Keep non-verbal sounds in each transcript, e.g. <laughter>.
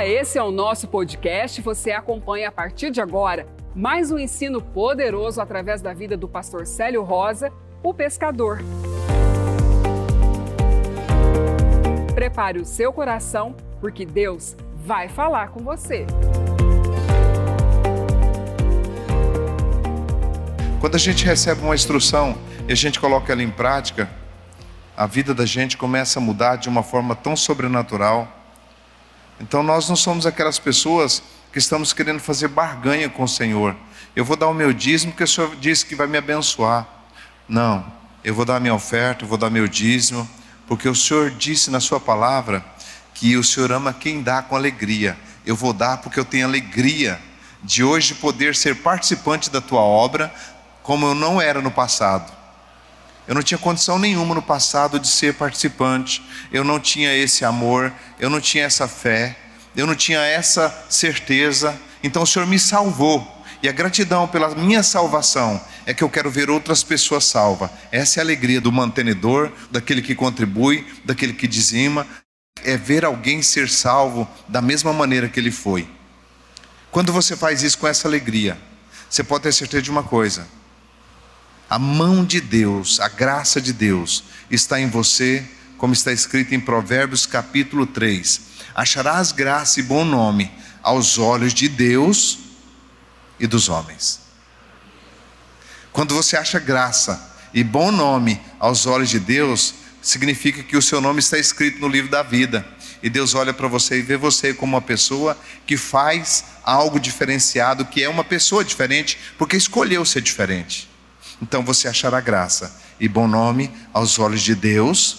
Olá, esse é o nosso podcast. Você acompanha a partir de agora mais um ensino poderoso através da vida do pastor Célio Rosa, o pescador. Prepare o seu coração, porque Deus vai falar com você. Quando a gente recebe uma instrução e a gente coloca ela em prática, a vida da gente começa a mudar de uma forma tão sobrenatural. Então nós não somos aquelas pessoas que estamos querendo fazer barganha com o Senhor. Eu vou dar o meu dízimo porque o Senhor disse que vai me abençoar. Não, eu vou dar a minha oferta, eu vou dar meu dízimo, porque o Senhor disse na Sua palavra que o Senhor ama quem dá com alegria. Eu vou dar porque eu tenho alegria de hoje poder ser participante da Tua obra, como eu não era no passado. Eu não tinha condição nenhuma no passado de ser participante, eu não tinha esse amor, eu não tinha essa fé, eu não tinha essa certeza. Então o Senhor me salvou. E a gratidão pela minha salvação é que eu quero ver outras pessoas salvas. Essa é a alegria do mantenedor, daquele que contribui, daquele que dizima. É ver alguém ser salvo da mesma maneira que ele foi. Quando você faz isso com essa alegria, você pode ter certeza de uma coisa: a mão de Deus, a graça de Deus está em você, como está escrito em Provérbios capítulo 3. Acharás graça e bom nome aos olhos de Deus e dos homens. Quando você acha graça e bom nome aos olhos de Deus, significa que o seu nome está escrito no livro da vida. E Deus olha para você e vê você como uma pessoa que faz algo diferenciado, que é uma pessoa diferente, porque escolheu ser diferente então você achará graça e bom nome aos olhos de Deus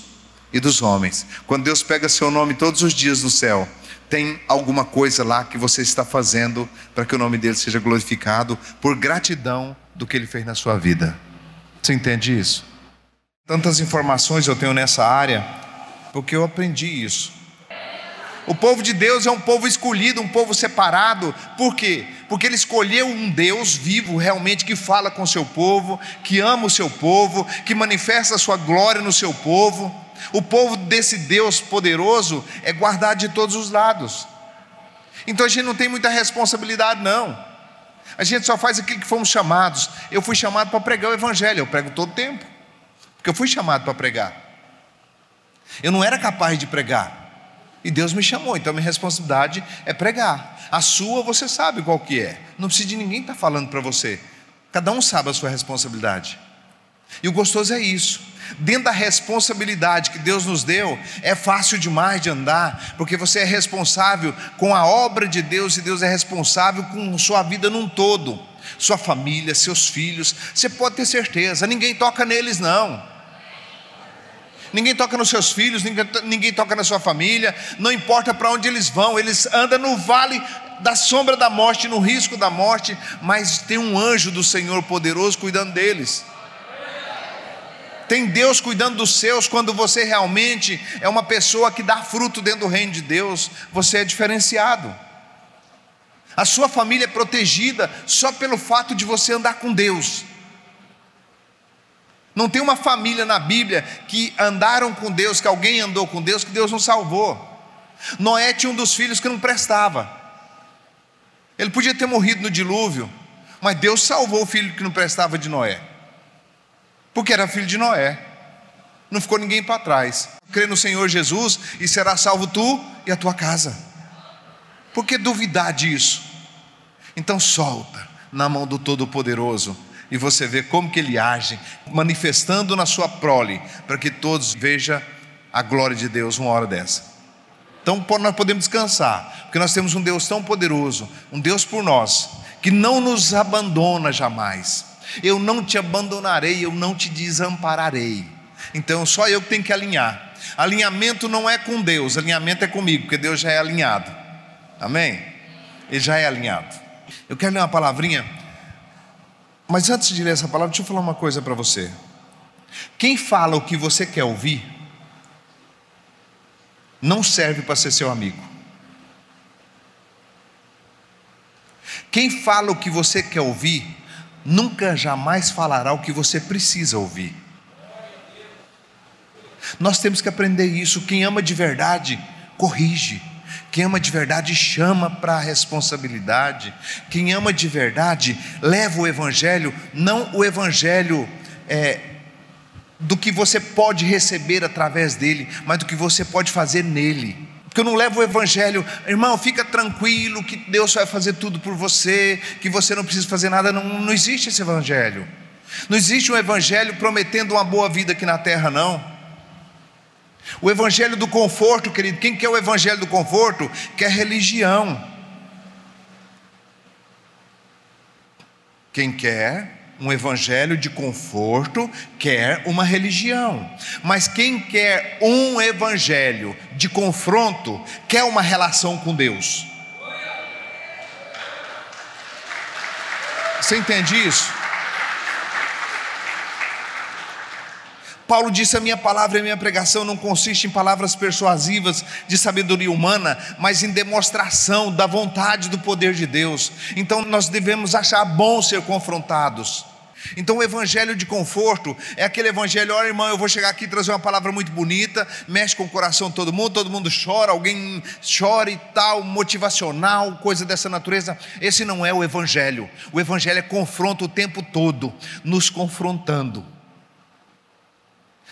e dos homens. Quando Deus pega seu nome todos os dias no céu, tem alguma coisa lá que você está fazendo para que o nome dele seja glorificado por gratidão do que ele fez na sua vida. Você entende isso? Tantas informações eu tenho nessa área porque eu aprendi isso. O povo de Deus é um povo escolhido, um povo separado. Por quê? Porque ele escolheu um Deus vivo, realmente, que fala com o seu povo, que ama o seu povo, que manifesta a sua glória no seu povo. O povo desse Deus poderoso é guardado de todos os lados. Então a gente não tem muita responsabilidade, não. A gente só faz aquilo que fomos chamados. Eu fui chamado para pregar o Evangelho, eu prego todo tempo, porque eu fui chamado para pregar. Eu não era capaz de pregar. E Deus me chamou, então minha responsabilidade é pregar. A sua você sabe qual que é. Não precisa de ninguém estar tá falando para você. Cada um sabe a sua responsabilidade. E o gostoso é isso. Dentro da responsabilidade que Deus nos deu, é fácil demais de andar, porque você é responsável com a obra de Deus e Deus é responsável com sua vida num todo, sua família, seus filhos. Você pode ter certeza, ninguém toca neles não ninguém toca nos seus filhos, ninguém, ninguém toca na sua família, não importa para onde eles vão, eles andam no vale da sombra da morte, no risco da morte, mas tem um anjo do Senhor poderoso cuidando deles. Tem Deus cuidando dos seus quando você realmente é uma pessoa que dá fruto dentro do reino de Deus, você é diferenciado. A sua família é protegida só pelo fato de você andar com Deus. Não tem uma família na Bíblia que andaram com Deus, que alguém andou com Deus, que Deus não salvou. Noé tinha um dos filhos que não prestava. Ele podia ter morrido no dilúvio, mas Deus salvou o filho que não prestava de Noé, porque era filho de Noé. Não ficou ninguém para trás. Crê no Senhor Jesus e será salvo tu e a tua casa. Por que duvidar disso? Então solta na mão do Todo-Poderoso e você vê como que ele age, manifestando na sua prole, para que todos vejam a glória de Deus uma hora dessa. Então nós podemos descansar, porque nós temos um Deus tão poderoso, um Deus por nós, que não nos abandona jamais. Eu não te abandonarei, eu não te desampararei. Então só eu que tenho que alinhar. Alinhamento não é com Deus, alinhamento é comigo, porque Deus já é alinhado. Amém? Ele já é alinhado. Eu quero ler uma palavrinha mas antes de ler essa palavra, deixa eu falar uma coisa para você. Quem fala o que você quer ouvir, não serve para ser seu amigo. Quem fala o que você quer ouvir, nunca jamais falará o que você precisa ouvir. Nós temos que aprender isso. Quem ama de verdade, corrige. Quem ama de verdade chama para a responsabilidade. Quem ama de verdade leva o Evangelho, não o Evangelho é, do que você pode receber através dele, mas do que você pode fazer nele. Porque eu não levo o Evangelho, irmão, fica tranquilo que Deus vai fazer tudo por você, que você não precisa fazer nada. Não, não existe esse Evangelho. Não existe um Evangelho prometendo uma boa vida aqui na terra, não. O evangelho do conforto, querido, quem quer o evangelho do conforto? Quer religião. Quem quer um evangelho de conforto quer uma religião. Mas quem quer um evangelho de confronto quer uma relação com Deus. Você entende isso? Paulo disse: A minha palavra e a minha pregação não consiste em palavras persuasivas de sabedoria humana, mas em demonstração da vontade do poder de Deus. Então nós devemos achar bom ser confrontados. Então o evangelho de conforto é aquele evangelho, olha irmão, eu vou chegar aqui e trazer uma palavra muito bonita, mexe com o coração de todo mundo, todo mundo chora, alguém chora e tal, motivacional, coisa dessa natureza. Esse não é o evangelho. O evangelho é confronto o tempo todo, nos confrontando.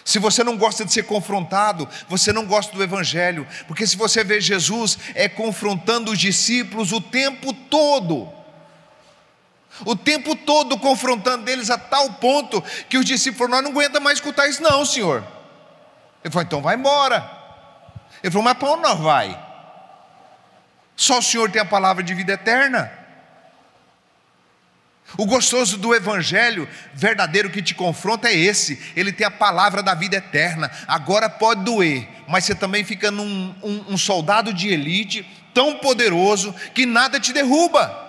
Se você não gosta de ser confrontado, você não gosta do Evangelho, porque se você vê Jesus, é confrontando os discípulos o tempo todo, o tempo todo confrontando eles a tal ponto que os discípulos falaram: Nós não aguenta mais escutar isso, não, Senhor. Ele falou: Então vai embora. Ele falou: Mas para onde nós vai? Só o Senhor tem a palavra de vida eterna. O gostoso do Evangelho verdadeiro que te confronta é esse: ele tem a palavra da vida eterna. Agora pode doer, mas você também fica num um, um soldado de elite tão poderoso que nada te derruba.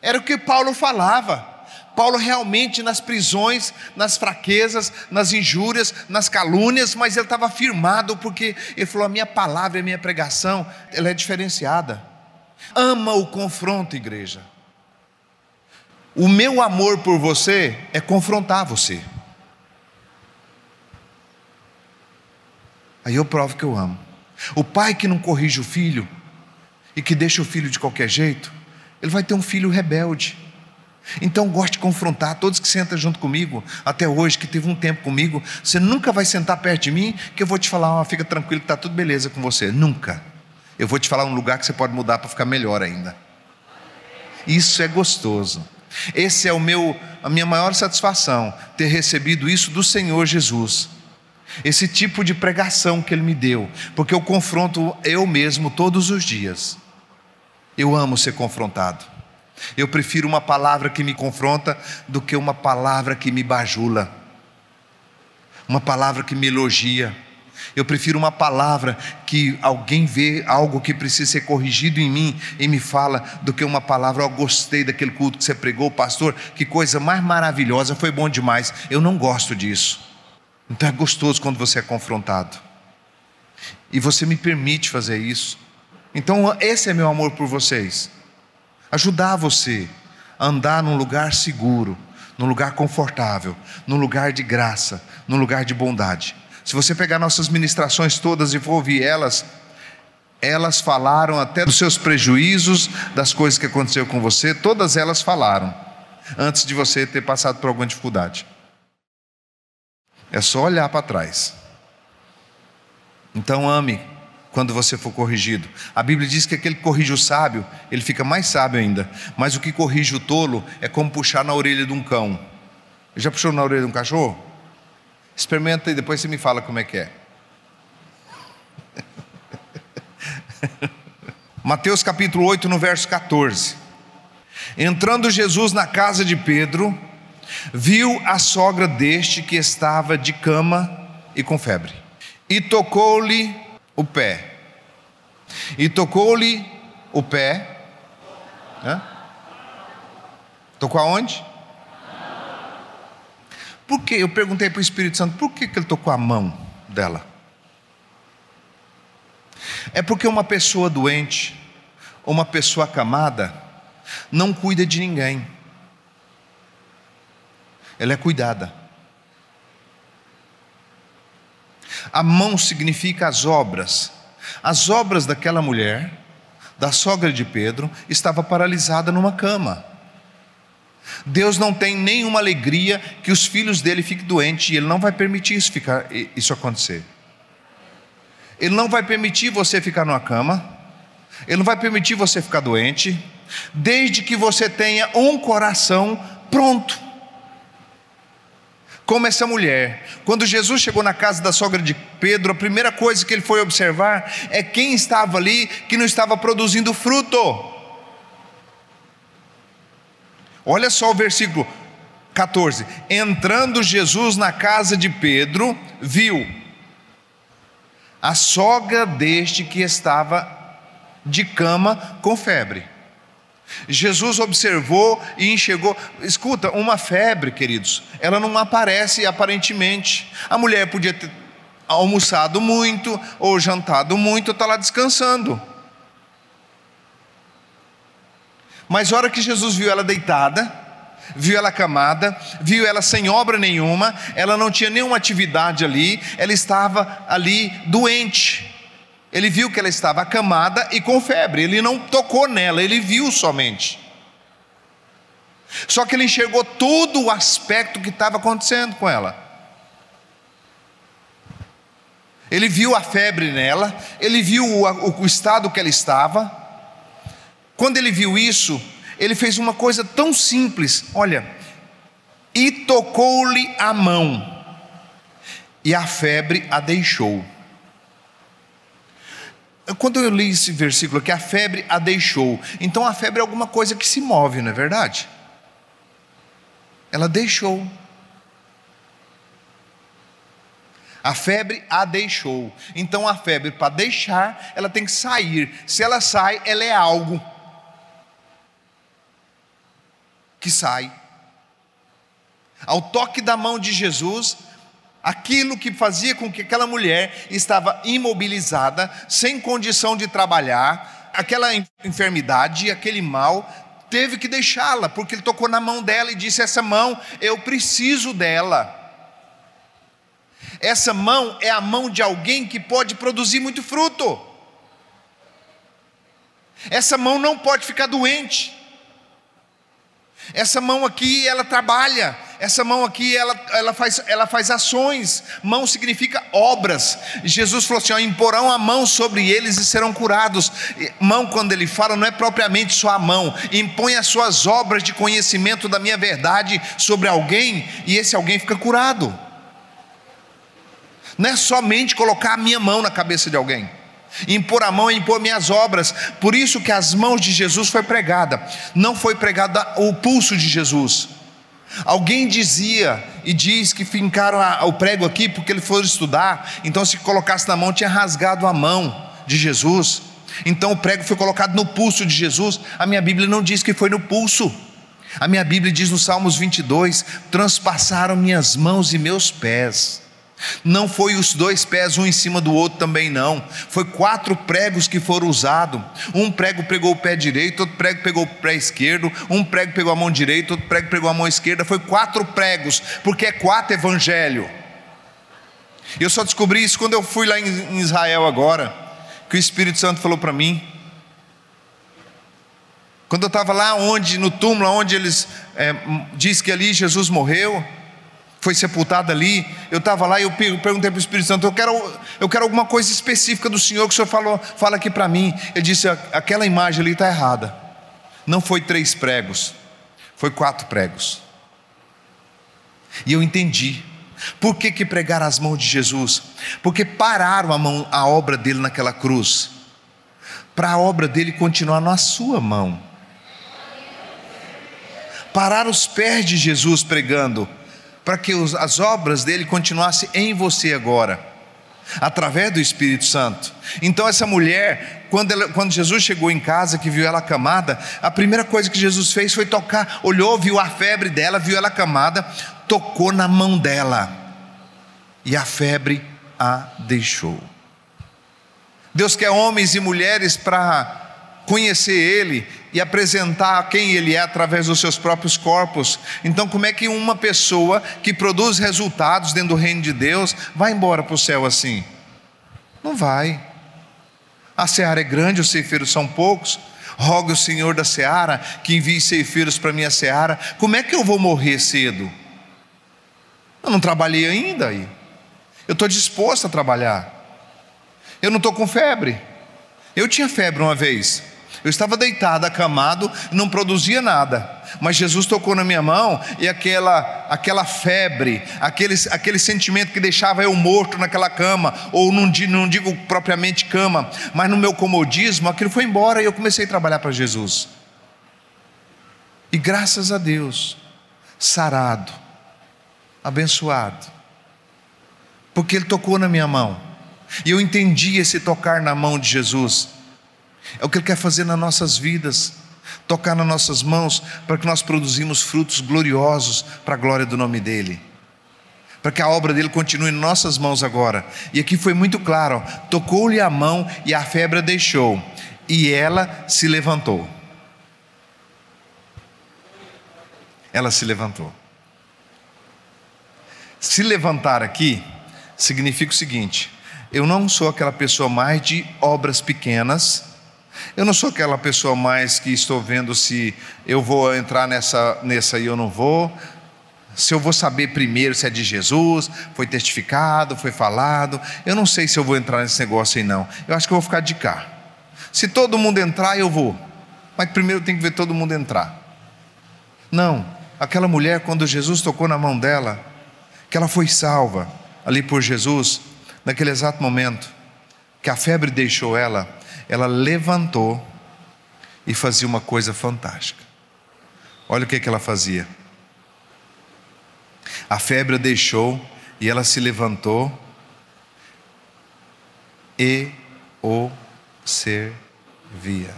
Era o que Paulo falava. Paulo realmente nas prisões, nas fraquezas, nas injúrias, nas calúnias, mas ele estava firmado porque ele falou: a minha palavra, a minha pregação, ela é diferenciada. Ama o confronto, igreja. O meu amor por você é confrontar você. Aí eu provo que eu amo. O pai que não corrige o filho e que deixa o filho de qualquer jeito, ele vai ter um filho rebelde. Então gosto de confrontar todos que sentam junto comigo, até hoje, que teve um tempo comigo. Você nunca vai sentar perto de mim, que eu vou te falar, oh, fica tranquilo que está tudo beleza com você. Nunca. Eu vou te falar um lugar que você pode mudar para ficar melhor ainda. Isso é gostoso. Esse é o meu a minha maior satisfação, ter recebido isso do Senhor Jesus. Esse tipo de pregação que ele me deu, porque eu confronto eu mesmo todos os dias. Eu amo ser confrontado. Eu prefiro uma palavra que me confronta do que uma palavra que me bajula. Uma palavra que me elogia eu prefiro uma palavra que alguém vê algo que precisa ser corrigido em mim e me fala, do que uma palavra, eu gostei daquele culto que você pregou, pastor, que coisa mais maravilhosa, foi bom demais. Eu não gosto disso. Então é gostoso quando você é confrontado. E você me permite fazer isso. Então esse é meu amor por vocês. Ajudar você a andar num lugar seguro, num lugar confortável, num lugar de graça, num lugar de bondade. Se você pegar nossas ministrações todas e for ouvir elas, elas falaram até dos seus prejuízos, das coisas que aconteceu com você, todas elas falaram, antes de você ter passado por alguma dificuldade. É só olhar para trás. Então ame quando você for corrigido. A Bíblia diz que aquele que corrige o sábio, ele fica mais sábio ainda. Mas o que corrige o tolo é como puxar na orelha de um cão. Já puxou na orelha de um cachorro? Experimenta e depois você me fala como é que é. <laughs> Mateus capítulo 8, no verso 14. Entrando Jesus na casa de Pedro, viu a sogra deste que estava de cama e com febre, e tocou-lhe o pé. E tocou-lhe o pé. Hã? Tocou aonde? Por que? Eu perguntei para o Espírito Santo, por que, que ele tocou a mão dela? É porque uma pessoa doente, uma pessoa acamada, não cuida de ninguém. Ela é cuidada. A mão significa as obras, As obras daquela mulher, da sogra de Pedro, estava paralisada numa cama. Deus não tem nenhuma alegria que os filhos dele fiquem doentes e ele não vai permitir isso, ficar, isso acontecer. Ele não vai permitir você ficar numa cama, ele não vai permitir você ficar doente, desde que você tenha um coração pronto. Como essa mulher, quando Jesus chegou na casa da sogra de Pedro, a primeira coisa que ele foi observar é quem estava ali que não estava produzindo fruto. Olha só o versículo 14: Entrando Jesus na casa de Pedro, viu a sogra deste que estava de cama com febre. Jesus observou e enxergou. Escuta, uma febre, queridos, ela não aparece aparentemente. A mulher podia ter almoçado muito ou jantado muito, está lá descansando. Mas a hora que Jesus viu ela deitada, viu ela camada, viu ela sem obra nenhuma, ela não tinha nenhuma atividade ali, ela estava ali doente. Ele viu que ela estava acamada e com febre, ele não tocou nela, ele viu somente. Só que ele enxergou todo o aspecto que estava acontecendo com ela. Ele viu a febre nela, ele viu o, o, o estado que ela estava, quando ele viu isso, ele fez uma coisa tão simples: olha, e tocou-lhe a mão, e a febre a deixou. Quando eu li esse versículo que a febre a deixou, então a febre é alguma coisa que se move, não é verdade? Ela deixou. A febre a deixou. Então a febre, para deixar, ela tem que sair. Se ela sai, ela é algo que sai. Ao toque da mão de Jesus, aquilo que fazia com que aquela mulher estava imobilizada, sem condição de trabalhar, aquela enfermidade, aquele mal, teve que deixá-la, porque ele tocou na mão dela e disse: Essa mão, eu preciso dela. Essa mão é a mão de alguém que pode produzir muito fruto. Essa mão não pode ficar doente. Essa mão aqui, ela trabalha. Essa mão aqui, ela, ela, faz, ela faz ações. Mão significa obras. Jesus falou assim: ó, imporão a mão sobre eles e serão curados. Mão, quando ele fala, não é propriamente só a mão. Impõe as suas obras de conhecimento da minha verdade sobre alguém e esse alguém fica curado. Não é somente colocar a minha mão na cabeça de alguém. Impor a mão é impor minhas obras. Por isso que as mãos de Jesus foi pregada. Não foi pregada o pulso de Jesus. Alguém dizia e diz que fincaram o prego aqui porque ele foi estudar. Então, se colocasse na mão, tinha rasgado a mão de Jesus. Então, o prego foi colocado no pulso de Jesus. A minha Bíblia não diz que foi no pulso. A minha Bíblia diz no Salmos 22: Transpassaram minhas mãos e meus pés. Não foi os dois pés um em cima do outro também não. Foi quatro pregos que foram usados. Um prego pegou o pé direito, outro prego pegou o pé esquerdo, um prego pegou a mão direita, outro prego pegou a mão esquerda. Foi quatro pregos, porque é quatro evangelho. Eu só descobri isso quando eu fui lá em Israel agora, que o Espírito Santo falou para mim. Quando eu estava lá onde, no túmulo, onde eles é, diz que ali Jesus morreu, foi sepultado ali. Eu estava lá e eu perguntei para o Espírito Santo: eu quero, eu quero alguma coisa específica do Senhor que o Senhor falou, fala aqui para mim. Ele disse: aquela imagem ali está errada. Não foi três pregos, foi quatro pregos. E eu entendi. Por que, que pregaram as mãos de Jesus? Porque pararam a, mão, a obra dele naquela cruz, para a obra dele continuar na sua mão. Pararam os pés de Jesus pregando, para que as obras dele continuassem em você agora, através do Espírito Santo. Então, essa mulher, quando, ela, quando Jesus chegou em casa, que viu ela camada, a primeira coisa que Jesus fez foi tocar, olhou, viu a febre dela, viu ela camada, tocou na mão dela, e a febre a deixou. Deus quer homens e mulheres para conhecer Ele e apresentar quem Ele é através dos seus próprios corpos. Então, como é que uma pessoa que produz resultados dentro do reino de Deus vai embora para o céu assim? Não vai. A seara é grande, os ceifeiros são poucos. Roga o Senhor da seara que envie ceifeiros para minha seara. Como é que eu vou morrer cedo? Eu não trabalhei ainda aí. Eu estou disposto a trabalhar. Eu não estou com febre. Eu tinha febre uma vez. Eu estava deitado, acamado, não produzia nada. Mas Jesus tocou na minha mão e aquela, aquela febre, aquele, aquele sentimento que deixava eu morto naquela cama, ou não, não digo propriamente cama, mas no meu comodismo, aquilo foi embora e eu comecei a trabalhar para Jesus. E graças a Deus, sarado, abençoado, porque Ele tocou na minha mão, e eu entendi esse tocar na mão de Jesus é o que Ele quer fazer nas nossas vidas, tocar nas nossas mãos, para que nós produzimos frutos gloriosos para a glória do nome dEle. Para que a obra dele continue em nossas mãos agora. E aqui foi muito claro: tocou-lhe a mão e a febre a deixou, e ela se levantou. Ela se levantou. Se levantar aqui significa o seguinte: eu não sou aquela pessoa mais de obras pequenas, eu não sou aquela pessoa mais que estou vendo se eu vou entrar nessa, nessa e eu não vou, se eu vou saber primeiro se é de Jesus, foi testificado, foi falado. Eu não sei se eu vou entrar nesse negócio aí, não. Eu acho que eu vou ficar de cá. Se todo mundo entrar, eu vou. Mas primeiro tem que ver todo mundo entrar. Não, aquela mulher, quando Jesus tocou na mão dela, que ela foi salva ali por Jesus, naquele exato momento, que a febre deixou ela, ela levantou e fazia uma coisa fantástica. Olha o que, que ela fazia. A febre a deixou e ela se levantou e o servia.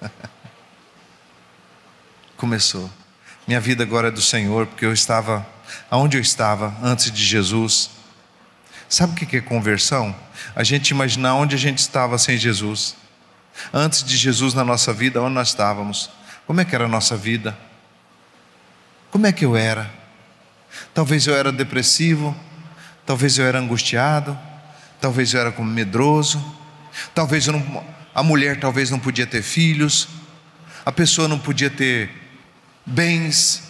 <laughs> Começou. Minha vida agora é do Senhor, porque eu estava aonde eu estava antes de Jesus. Sabe o que é conversão? A gente imaginar onde a gente estava sem Jesus. Antes de Jesus na nossa vida, onde nós estávamos. Como é que era a nossa vida? Como é que eu era? Talvez eu era depressivo, talvez eu era angustiado, talvez eu era medroso, talvez não, a mulher talvez não podia ter filhos, a pessoa não podia ter bens,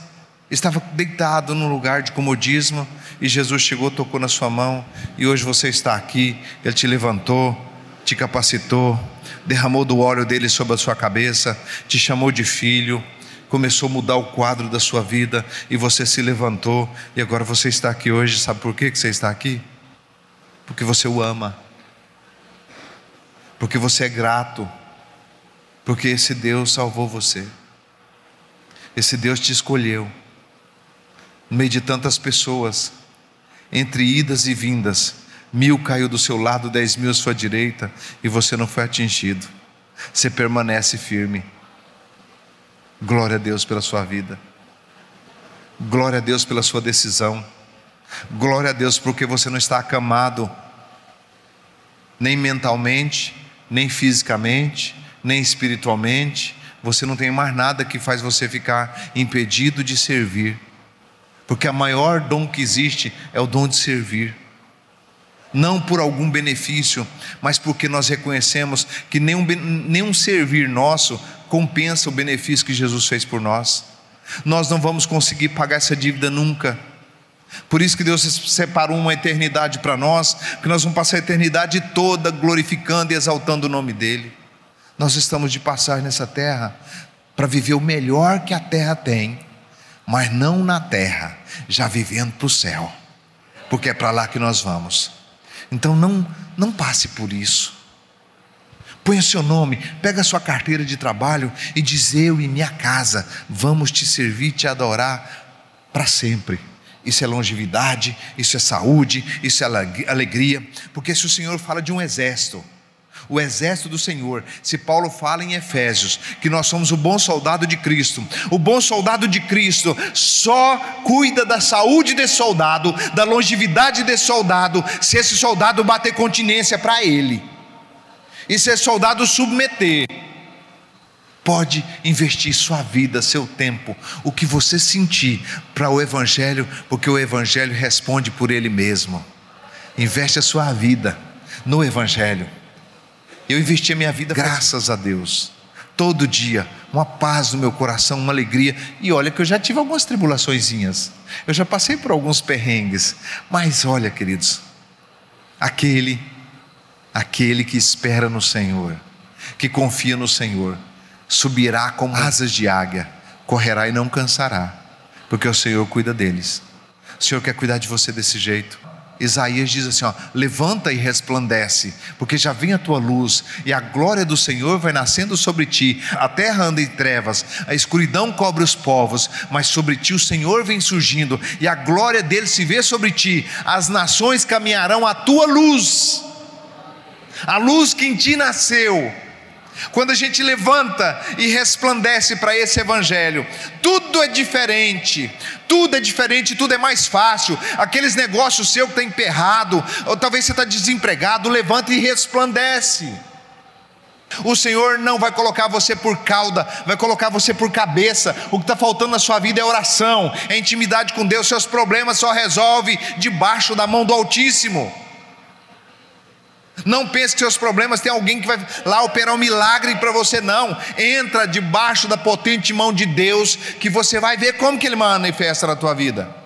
estava deitado num lugar de comodismo e Jesus chegou, tocou na sua mão e hoje você está aqui. Ele te levantou, te capacitou, derramou do óleo dele sobre a sua cabeça, te chamou de filho, começou a mudar o quadro da sua vida e você se levantou e agora você está aqui hoje. Sabe por que você está aqui? Porque você o ama, porque você é grato, porque esse Deus salvou você, esse Deus te escolheu no meio de tantas pessoas, entre idas e vindas, mil caiu do seu lado, dez mil à sua direita, e você não foi atingido. Você permanece firme. Glória a Deus pela sua vida. Glória a Deus pela sua decisão. Glória a Deus porque você não está acamado, nem mentalmente, nem fisicamente, nem espiritualmente. Você não tem mais nada que faz você ficar impedido de servir porque a maior dom que existe é o dom de servir. Não por algum benefício, mas porque nós reconhecemos que nenhum, nenhum servir nosso compensa o benefício que Jesus fez por nós. Nós não vamos conseguir pagar essa dívida nunca. Por isso que Deus separou uma eternidade para nós, que nós vamos passar a eternidade toda glorificando e exaltando o nome dEle. Nós estamos de passagem nessa terra para viver o melhor que a terra tem mas não na terra, já vivendo para o céu, porque é para lá que nós vamos. Então não, não passe por isso. Põe o seu nome, pega a sua carteira de trabalho e diz: Eu e minha casa vamos te servir, te adorar para sempre. Isso é longevidade, isso é saúde, isso é alegria, porque se o Senhor fala de um exército, o exército do Senhor. Se Paulo fala em Efésios que nós somos o bom soldado de Cristo, o bom soldado de Cristo só cuida da saúde desse soldado, da longevidade desse soldado, se esse soldado bater continência para ele, e se esse soldado submeter. Pode investir sua vida, seu tempo, o que você sentir para o Evangelho, porque o Evangelho responde por ele mesmo. Investe a sua vida no Evangelho Eu investi a minha vida, graças a Deus. Todo dia, uma paz no meu coração, uma alegria. E olha que eu já tive algumas tribulaçõezinhas. Eu já passei por alguns perrengues. Mas olha, queridos, aquele, aquele que espera no Senhor, que confia no Senhor, subirá como asas de águia, correrá e não cansará, porque o Senhor cuida deles. O Senhor quer cuidar de você desse jeito. Isaías diz assim: ó, levanta e resplandece, porque já vem a tua luz, e a glória do Senhor vai nascendo sobre ti. A terra anda em trevas, a escuridão cobre os povos, mas sobre ti o Senhor vem surgindo, e a glória dele se vê sobre ti. As nações caminharão à tua luz, a luz que em ti nasceu quando a gente levanta e resplandece para esse evangelho, tudo é diferente, tudo é diferente, tudo é mais fácil. Aqueles negócios seu que está emperrado, ou talvez você está desempregado, levanta e resplandece. O Senhor não vai colocar você por cauda, vai colocar você por cabeça. O que está faltando na sua vida é oração, é intimidade com Deus. Seus problemas só resolve debaixo da mão do Altíssimo. Não pense que seus problemas tem alguém que vai lá operar um milagre para você, não. Entra debaixo da potente mão de Deus, que você vai ver como que Ele manifesta na tua vida.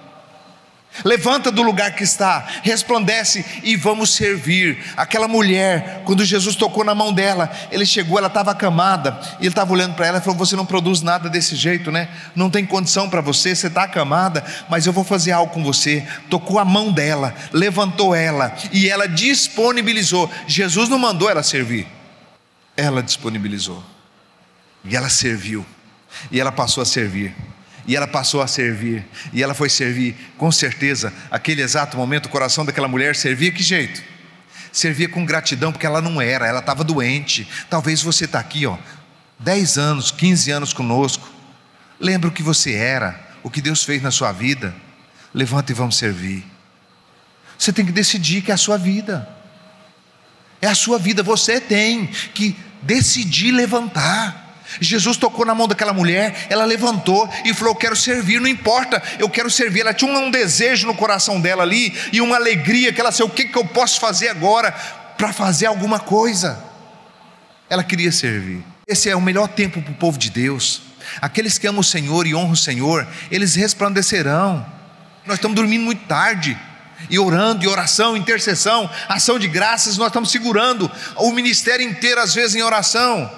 Levanta do lugar que está, resplandece e vamos servir. Aquela mulher, quando Jesus tocou na mão dela, ele chegou, ela estava acamada, e ele estava olhando para ela e falou: Você não produz nada desse jeito, né? Não tem condição para você, você está acamada, mas eu vou fazer algo com você. Tocou a mão dela, levantou ela e ela disponibilizou. Jesus não mandou ela servir, ela disponibilizou, e ela serviu, e ela passou a servir. E ela passou a servir, e ela foi servir, com certeza, aquele exato momento, o coração daquela mulher servia que jeito? Servia com gratidão, porque ela não era, ela estava doente. Talvez você está aqui, ó, 10 anos, 15 anos conosco. Lembra o que você era, o que Deus fez na sua vida. Levanta e vamos servir. Você tem que decidir que é a sua vida. É a sua vida, você tem que decidir levantar. Jesus tocou na mão daquela mulher, ela levantou e falou: Quero servir, não importa, eu quero servir. Ela tinha um desejo no coração dela ali e uma alegria que ela sei o que, que eu posso fazer agora para fazer alguma coisa. Ela queria servir. Esse é o melhor tempo para o povo de Deus. Aqueles que amam o Senhor e honram o Senhor, eles resplandecerão. Nós estamos dormindo muito tarde e orando, e oração, intercessão, ação de graças, nós estamos segurando o ministério inteiro, às vezes, em oração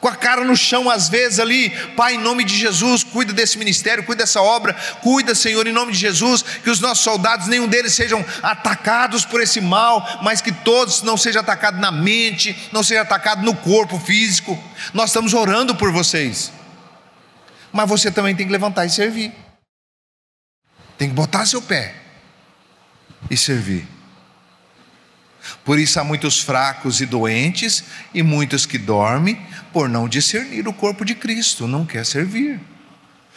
com a cara no chão, às vezes ali, Pai, em nome de Jesus, cuida desse ministério, cuida dessa obra, cuida, Senhor, em nome de Jesus, que os nossos soldados, nenhum deles sejam atacados por esse mal, mas que todos não sejam atacados na mente, não sejam atacados no corpo físico. Nós estamos orando por vocês, mas você também tem que levantar e servir, tem que botar seu pé e servir. Por isso há muitos fracos e doentes e muitos que dormem por não discernir o corpo de Cristo, não quer servir.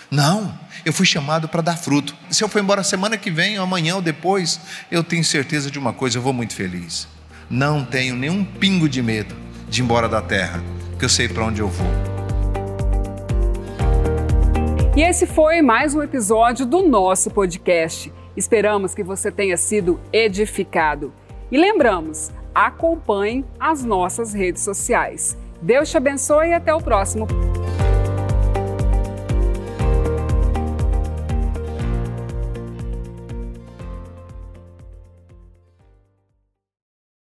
Não, eu fui chamado para dar fruto. Se eu for embora semana que vem, ou amanhã ou depois, eu tenho certeza de uma coisa, eu vou muito feliz. Não tenho nenhum pingo de medo de ir embora da terra, porque eu sei para onde eu vou. E esse foi mais um episódio do nosso podcast. Esperamos que você tenha sido edificado. E lembramos, acompanhe as nossas redes sociais. Deus te abençoe e até o próximo